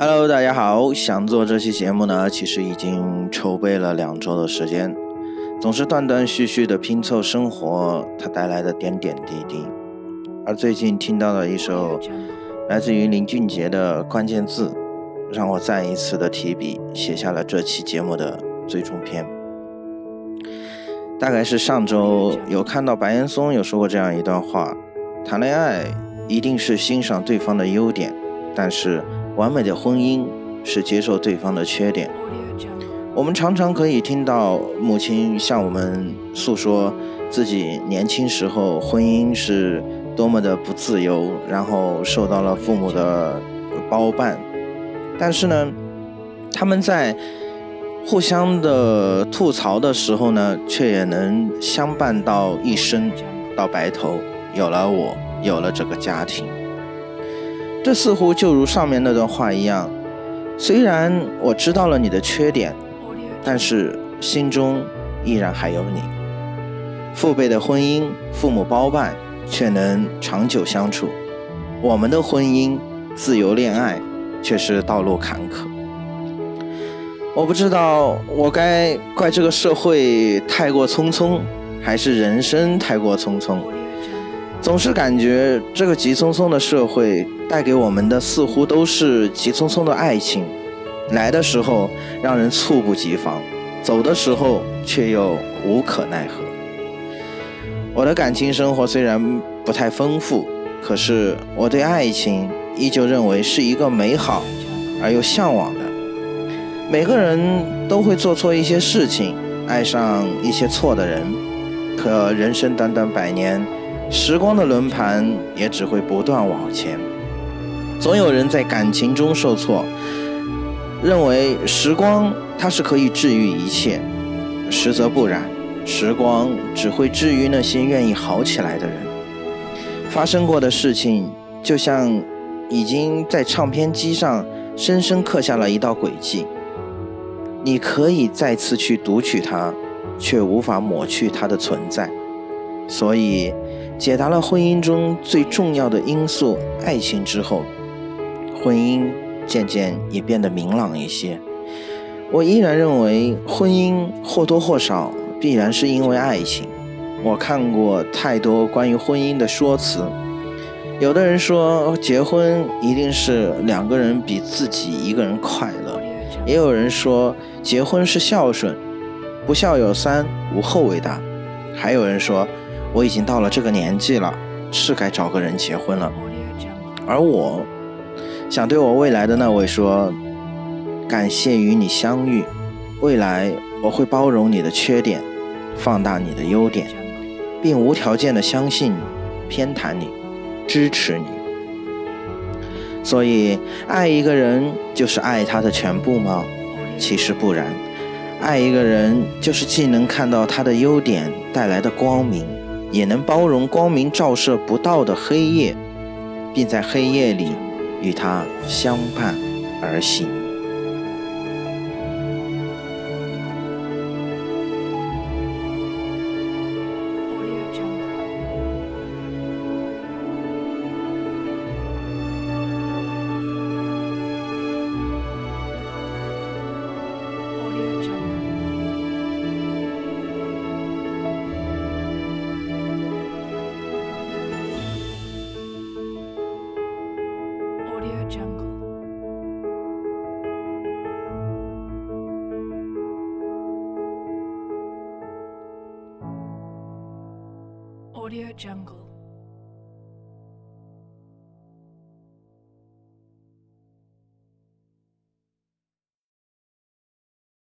Hello，大家好。想做这期节目呢，其实已经筹备了两周的时间，总是断断续续的拼凑生活它带来的点点滴滴。而最近听到了一首来自于林俊杰的关键字，让我再一次的提笔写下了这期节目的最终篇。大概是上周有看到白岩松有说过这样一段话：谈恋爱一定是欣赏对方的优点，但是。完美的婚姻是接受对方的缺点。我们常常可以听到母亲向我们诉说自己年轻时候婚姻是多么的不自由，然后受到了父母的包办。但是呢，他们在互相的吐槽的时候呢，却也能相伴到一生，到白头。有了我，有了这个家庭。这似乎就如上面那段话一样，虽然我知道了你的缺点，但是心中依然还有你。父辈的婚姻，父母包办，却能长久相处；我们的婚姻，自由恋爱，却是道路坎坷。我不知道我该怪这个社会太过匆匆，还是人生太过匆匆。总是感觉这个急匆匆的社会带给我们的似乎都是急匆匆的爱情，来的时候让人猝不及防，走的时候却又无可奈何。我的感情生活虽然不太丰富，可是我对爱情依旧认为是一个美好而又向往的。每个人都会做错一些事情，爱上一些错的人，可人生短短百年。时光的轮盘也只会不断往前，总有人在感情中受挫，认为时光它是可以治愈一切，实则不然，时光只会治愈那些愿意好起来的人。发生过的事情，就像已经在唱片机上深深刻下了一道轨迹，你可以再次去读取它，却无法抹去它的存在。所以，解答了婚姻中最重要的因素——爱情之后，婚姻渐渐也变得明朗一些。我依然认为，婚姻或多或少必然是因为爱情。我看过太多关于婚姻的说辞，有的人说结婚一定是两个人比自己一个人快乐，也有人说结婚是孝顺，不孝有三，无后为大，还有人说。我已经到了这个年纪了，是该找个人结婚了。而我，想对我未来的那位说：感谢与你相遇，未来我会包容你的缺点，放大你的优点，并无条件的相信你，偏袒你，支持你。所以，爱一个人就是爱他的全部吗？其实不然，爱一个人就是既能看到他的优点带来的光明。也能包容光明照射不到的黑夜，并在黑夜里与他相伴而行。Audio Jungle.